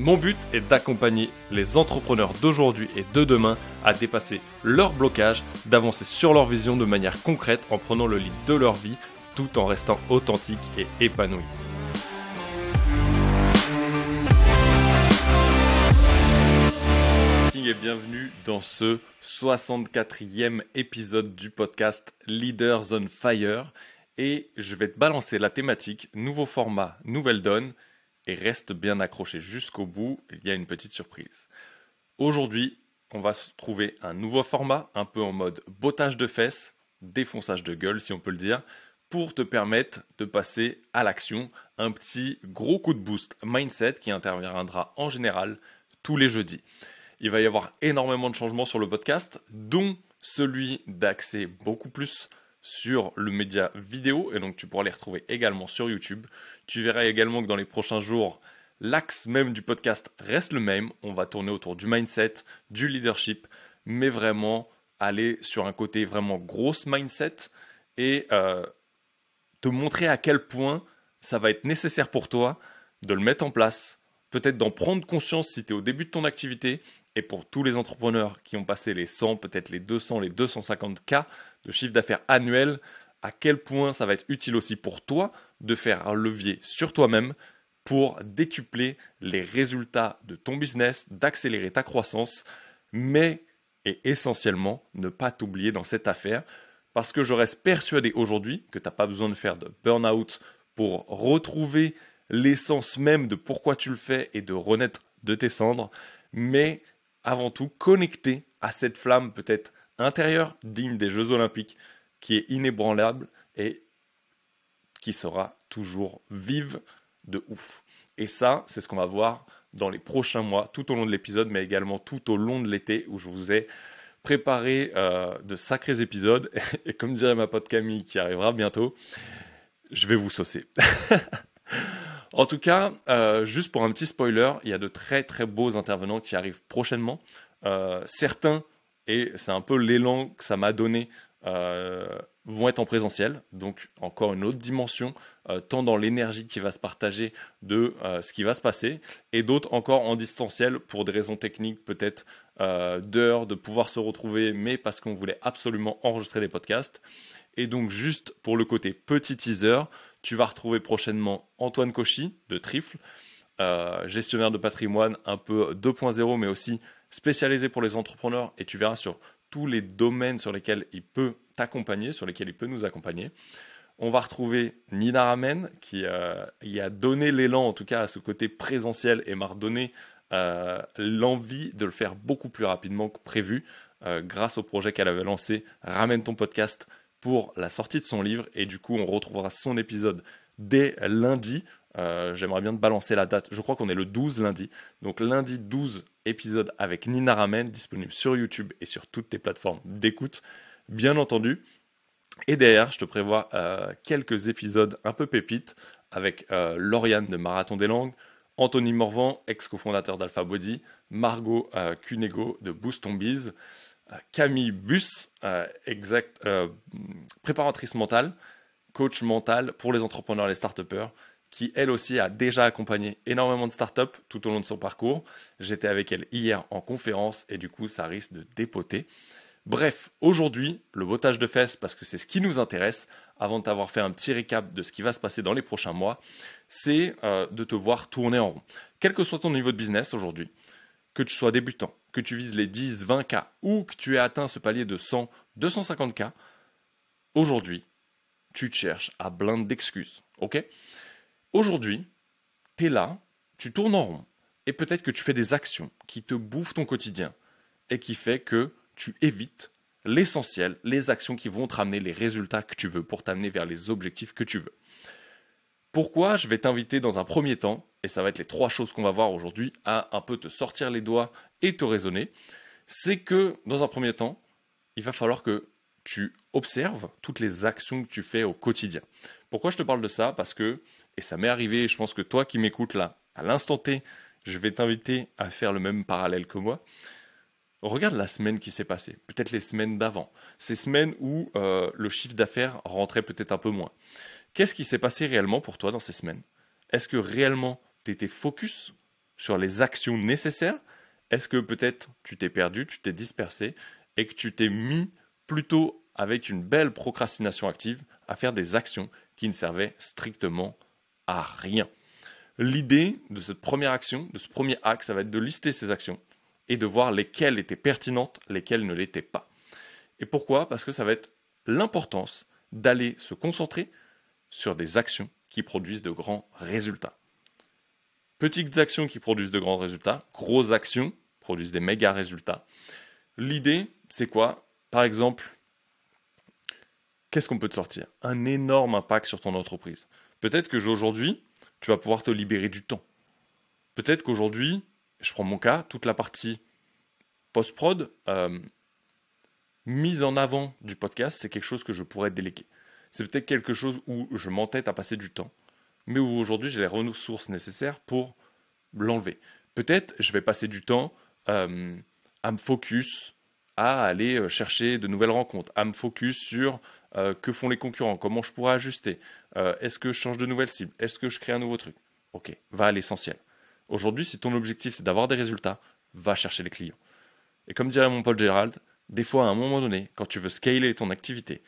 Mon but est d'accompagner les entrepreneurs d'aujourd'hui et de demain à dépasser leurs blocages, d'avancer sur leur vision de manière concrète en prenant le lead de leur vie tout en restant authentique et épanoui. Et bienvenue dans ce 64e épisode du podcast Leaders on Fire. Et je vais te balancer la thématique nouveau format, nouvelle donne et reste bien accroché jusqu'au bout, il y a une petite surprise. Aujourd'hui, on va trouver un nouveau format, un peu en mode bottage de fesses, défonçage de gueule si on peut le dire, pour te permettre de passer à l'action, un petit gros coup de boost mindset qui interviendra en général tous les jeudis. Il va y avoir énormément de changements sur le podcast, dont celui d'accès beaucoup plus sur le média vidéo et donc tu pourras les retrouver également sur YouTube. Tu verras également que dans les prochains jours, l'axe même du podcast reste le même. On va tourner autour du mindset, du leadership, mais vraiment aller sur un côté vraiment grosse mindset et euh, te montrer à quel point ça va être nécessaire pour toi de le mettre en place, peut-être d'en prendre conscience si tu es au début de ton activité et pour tous les entrepreneurs qui ont passé les 100, peut-être les 200, les 250 cas de chiffre d'affaires annuel, à quel point ça va être utile aussi pour toi de faire un levier sur toi-même pour décupler les résultats de ton business, d'accélérer ta croissance, mais et essentiellement ne pas t'oublier dans cette affaire. Parce que je reste persuadé aujourd'hui que tu n'as pas besoin de faire de burn-out pour retrouver l'essence même de pourquoi tu le fais et de renaître de tes cendres, mais avant tout connecter à cette flamme peut-être intérieur digne des Jeux Olympiques, qui est inébranlable et qui sera toujours vive de ouf. Et ça, c'est ce qu'on va voir dans les prochains mois, tout au long de l'épisode, mais également tout au long de l'été, où je vous ai préparé euh, de sacrés épisodes. Et comme dirait ma pote Camille, qui arrivera bientôt, je vais vous saucer. en tout cas, euh, juste pour un petit spoiler, il y a de très très beaux intervenants qui arrivent prochainement. Euh, certains et c'est un peu l'élan que ça m'a donné, euh, vont être en présentiel, donc encore une autre dimension, tant dans l'énergie qui va se partager de ce qui va se passer, et d'autres encore en distanciel pour des raisons techniques peut-être d'heures, de pouvoir se retrouver, mais parce qu'on voulait absolument enregistrer les podcasts. Et donc juste pour le côté petit teaser, tu vas retrouver prochainement Antoine Cauchy de Trifle, gestionnaire de patrimoine un peu 2.0, mais aussi spécialisé pour les entrepreneurs et tu verras sur tous les domaines sur lesquels il peut t'accompagner, sur lesquels il peut nous accompagner. On va retrouver Nina Ramen qui euh, y a donné l'élan en tout cas à ce côté présentiel et m'a redonné euh, l'envie de le faire beaucoup plus rapidement que prévu euh, grâce au projet qu'elle avait lancé Ramène ton podcast pour la sortie de son livre et du coup on retrouvera son épisode dès lundi. J'aimerais bien te balancer la date. Je crois qu'on est le 12 lundi. Donc lundi 12 épisode avec Nina Ramen, disponible sur YouTube et sur toutes tes plateformes d'écoute, bien entendu. Et derrière, je te prévois euh, quelques épisodes un peu pépites avec euh, Lauriane de Marathon des Langues, Anthony Morvan, ex-cofondateur d'Alpha Body, Margot euh, Cunego de Boost on Biz, Camille Bus, exact, préparatrice mentale, coach mental pour les entrepreneurs et les start qui elle aussi a déjà accompagné énormément de startups tout au long de son parcours. J'étais avec elle hier en conférence et du coup ça risque de dépoter. Bref, aujourd'hui, le botage de fesses, parce que c'est ce qui nous intéresse, avant de t'avoir fait un petit récap de ce qui va se passer dans les prochains mois, c'est euh, de te voir tourner en rond. Quel que soit ton niveau de business aujourd'hui, que tu sois débutant, que tu vises les 10, 20K ou que tu aies atteint ce palier de 100, 250K, aujourd'hui, tu te cherches à blinde d'excuses. ok? Aujourd'hui, tu es là, tu tournes en rond, et peut-être que tu fais des actions qui te bouffent ton quotidien, et qui fait que tu évites l'essentiel, les actions qui vont te ramener les résultats que tu veux pour t'amener vers les objectifs que tu veux. Pourquoi je vais t'inviter dans un premier temps, et ça va être les trois choses qu'on va voir aujourd'hui, à un peu te sortir les doigts et te raisonner, c'est que dans un premier temps, il va falloir que tu observes toutes les actions que tu fais au quotidien. Pourquoi je te parle de ça? Parce que, et ça m'est arrivé, je pense que toi qui m'écoutes là, à l'instant T, je vais t'inviter à faire le même parallèle que moi. Regarde la semaine qui s'est passée, peut-être les semaines d'avant, ces semaines où euh, le chiffre d'affaires rentrait peut-être un peu moins. Qu'est-ce qui s'est passé réellement pour toi dans ces semaines? Est-ce que réellement tu étais focus sur les actions nécessaires? Est-ce que peut-être tu t'es perdu, tu t'es dispersé et que tu t'es mis plutôt avec une belle procrastination active à faire des actions qui ne servaient strictement à rien? L'idée de cette première action, de ce premier axe, ça va être de lister ces actions et de voir lesquelles étaient pertinentes, lesquelles ne l'étaient pas. Et pourquoi? Parce que ça va être l'importance d'aller se concentrer sur des actions qui produisent de grands résultats. Petites actions qui produisent de grands résultats, grosses actions produisent des méga résultats. L'idée, c'est quoi? Par exemple, qu'est-ce qu'on peut te sortir? Un énorme impact sur ton entreprise. Peut-être que aujourd'hui, tu vas pouvoir te libérer du temps. Peut-être qu'aujourd'hui, je prends mon cas, toute la partie post-prod, euh, mise en avant du podcast, c'est quelque chose que je pourrais déléguer. C'est peut-être quelque chose où je m'entête à passer du temps, mais où aujourd'hui j'ai les ressources nécessaires pour l'enlever. Peut-être je vais passer du temps euh, à me focus à aller euh, chercher de nouvelles rencontres, à me focus sur euh, que font les concurrents, comment je pourrais ajuster, est-ce que je change de nouvelles cibles, est-ce que je crée un nouveau truc? Ok, va à l'essentiel. Aujourd'hui, si ton objectif c'est d'avoir des résultats, va chercher les clients. Et comme dirait mon Paul Gérald, des fois à un moment donné, quand tu veux scaler ton activité,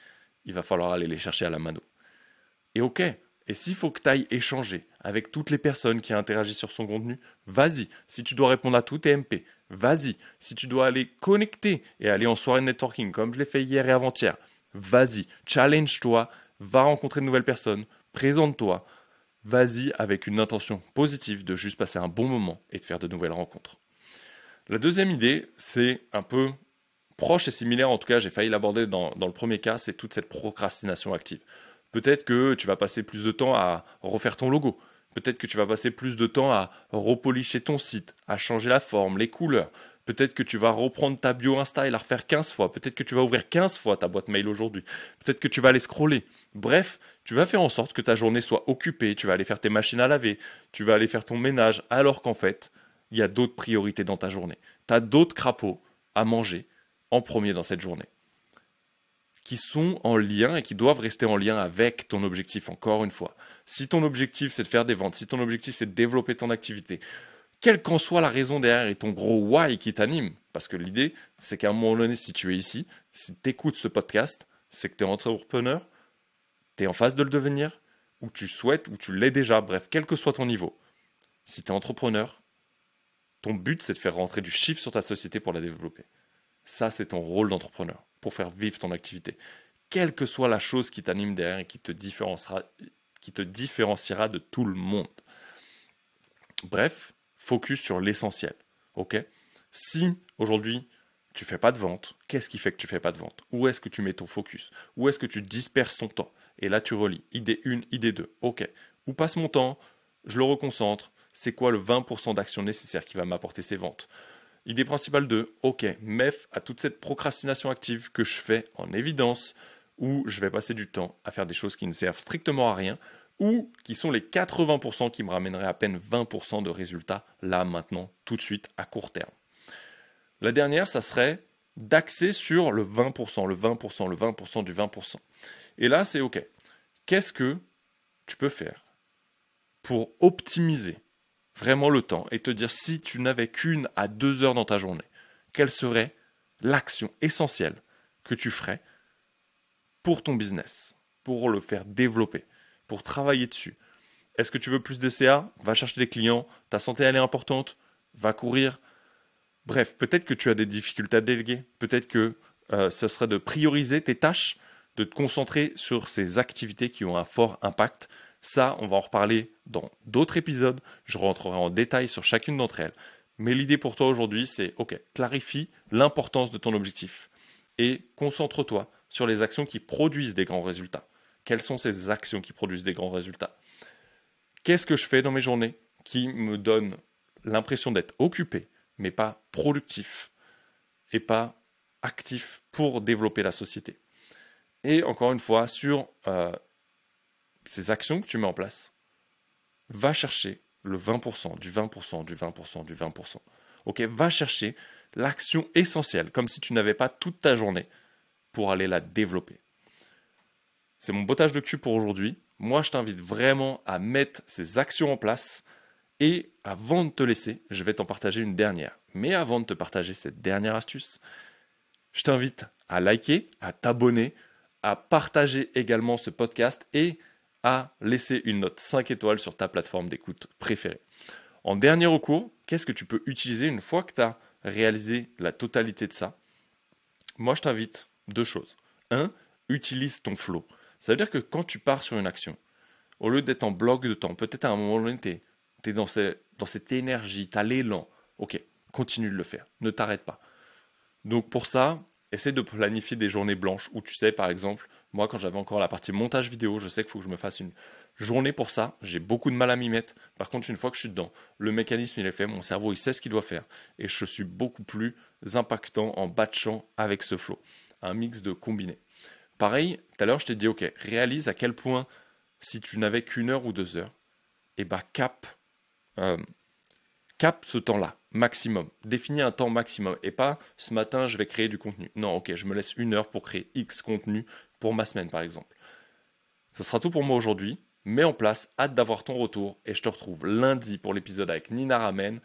il va falloir aller les chercher à la mano. Et ok, et s'il faut que tu ailles échanger avec toutes les personnes qui interagissent sur son contenu, vas-y. Si tu dois répondre à tout tes MP, vas-y. Si tu dois aller connecter et aller en soirée networking comme je l'ai fait hier et avant-hier, vas-y. Challenge-toi, va rencontrer de nouvelles personnes, présente-toi. Vas-y avec une intention positive de juste passer un bon moment et de faire de nouvelles rencontres. La deuxième idée, c'est un peu proche et similaire, en tout cas j'ai failli l'aborder dans, le premier cas, c'est toute cette procrastination active. Peut-être que tu vas passer plus de temps à refaire ton logo. Peut-être que tu vas passer plus de temps à repolicher ton site, à changer la forme, les couleurs. Peut-être que tu vas reprendre ta bio Insta et la refaire 15 fois. Peut-être que tu vas ouvrir 15 fois ta boîte mail aujourd'hui. Peut-être que tu vas aller scroller. Bref, tu vas faire en sorte que ta journée soit occupée. Tu vas aller faire tes machines à laver. Tu vas aller faire ton ménage. Alors qu'en fait, il y a d'autres priorités dans ta journée. Tu as d'autres crapauds à manger en premier dans cette journée qui sont en lien et qui doivent rester en lien avec ton objectif, encore une fois. Si ton objectif c'est de faire des ventes, si ton objectif c'est de développer ton activité, quelle qu'en soit la raison derrière et ton gros why qui t'anime, parce que l'idée c'est qu'à un moment donné, si tu es ici, si tu écoutes ce podcast, c'est que tu es entrepreneur, tu es en phase de le devenir, ou tu souhaites, ou tu l'es déjà, bref, quel que soit ton niveau. Si tu es entrepreneur, ton but c'est de faire rentrer du chiffre sur ta société pour la développer. Ça, c'est ton rôle d'entrepreneur pour faire vivre ton activité. Quelle que soit la chose qui t'anime derrière et qui te différenciera, de tout le monde. Bref, focus sur l'essentiel. Ok? Si aujourd'hui tu fais pas de vente, qu'est-ce qui fait que tu fais pas de vente? Où est-ce que tu mets ton focus? Où est-ce que tu disperses ton temps? Et là tu relis idée 1, idée 2. Ok. Où passe mon temps? Je le reconcentre. C'est quoi le 20% d'action nécessaire qui va m'apporter ces ventes? Idée principale de OK, MEF à toute cette procrastination active que je fais en évidence, où je vais passer du temps à faire des choses qui ne servent strictement à rien, ou qui sont les 80% qui me ramèneraient à peine 20% de résultats là, maintenant, tout de suite, à court terme. La dernière, ça serait d'axer sur le 20%, le 20%, le 20% du 20%. Et là, c'est OK. Qu'est-ce que tu peux faire pour optimiser vraiment le temps et te dire si tu n'avais qu'une à deux heures dans ta journée, quelle serait l'action essentielle que tu ferais pour ton business, pour le faire développer, pour travailler dessus? Est-ce que tu veux plus de CA Va chercher des clients. Ta santé, elle est importante. Va courir. Bref, peut-être que tu as des difficultés à déléguer. Peut-être que euh, ce serait de prioriser tes tâches, de te concentrer sur ces activités qui ont un fort impact ça, on va en reparler dans d'autres épisodes. Je rentrerai en détail sur chacune d'entre elles. Mais l'idée pour toi aujourd'hui, c'est OK, clarifie l'importance de ton objectif et concentre-toi sur les actions qui produisent des grands résultats. Quelles sont ces actions qui produisent des grands résultats? Qu'est-ce que je fais dans mes journées qui me donne l'impression d'être occupé, mais pas productif et pas actif pour développer la société? Et encore une fois, sur euh, ces actions que tu mets en place, va chercher le 20%, du 20%, du 20%, du 20%. Ok, va chercher l'action essentielle, comme si tu n'avais pas toute ta journée pour aller la développer. C'est mon bottage de cul pour aujourd'hui. Moi, je t'invite vraiment à mettre ces actions en place. Et avant de te laisser, je vais t'en partager une dernière. Mais avant de te partager cette dernière astuce, je t'invite à liker, à t'abonner, à partager également ce podcast et à laisser une note 5 étoiles sur ta plateforme d'écoute préférée. En dernier recours, qu'est-ce que tu peux utiliser une fois que tu as réalisé la totalité de ça? Moi, je t'invite deux choses. Un, utilise ton flow. Ça veut dire que quand tu pars sur une action, au lieu d'être en bloc de temps, peut-être à un moment donné, tu es, dans, cette énergie, tu as l'élan. Ok, continue de le faire. Ne t'arrête pas. Donc pour ça, essaie de planifier des journées blanches où tu sais, par exemple, moi quand j'avais encore la partie montage vidéo, je sais qu'il faut que je me fasse une journée pour ça. J'ai beaucoup de mal à m'y mettre. Par contre, une fois que je suis dedans, le mécanisme il est fait, mon cerveau il sait ce qu'il doit faire et je suis beaucoup plus impactant en batchant avec ce flow. Un mix de combinés. Pareil, tout à l'heure je t'ai dit, ok, réalise à quel point si tu n'avais qu'une heure ou deux heures, et eh bah cap, euh, cap ce temps-là maximum. Définis un temps maximum et pas ce matin je vais créer du contenu. Non, ok, je me laisse une heure pour créer X contenu pour ma semaine par exemple. Ce sera tout pour moi aujourd'hui. Mets en place, hâte d'avoir ton retour et je te retrouve lundi pour l'épisode avec Nina Ramen.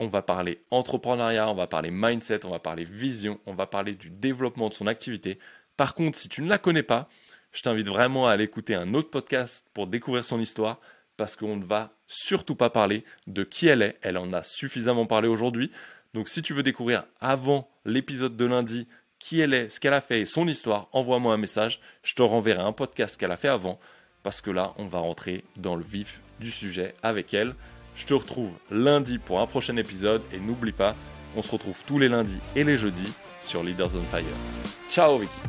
On va parler entrepreneuriat, on va parler mindset, on va parler vision, on va parler du développement de son activité. Par contre, si tu ne la connais pas, je t'invite vraiment à aller écouter un autre podcast pour découvrir son histoire parce qu'on ne va surtout pas parler de qui elle est. Elle en a suffisamment parlé aujourd'hui. Donc si tu veux découvrir avant l'épisode de lundi qui elle est, ce qu'elle a fait et son histoire, envoie-moi un message. Je te renverrai un podcast qu'elle a fait avant parce que là, on va rentrer dans le vif du sujet avec elle. Je te retrouve lundi pour un prochain épisode et n'oublie pas, on se retrouve tous les lundis et les jeudis sur Leaders on Fire. Ciao Vicky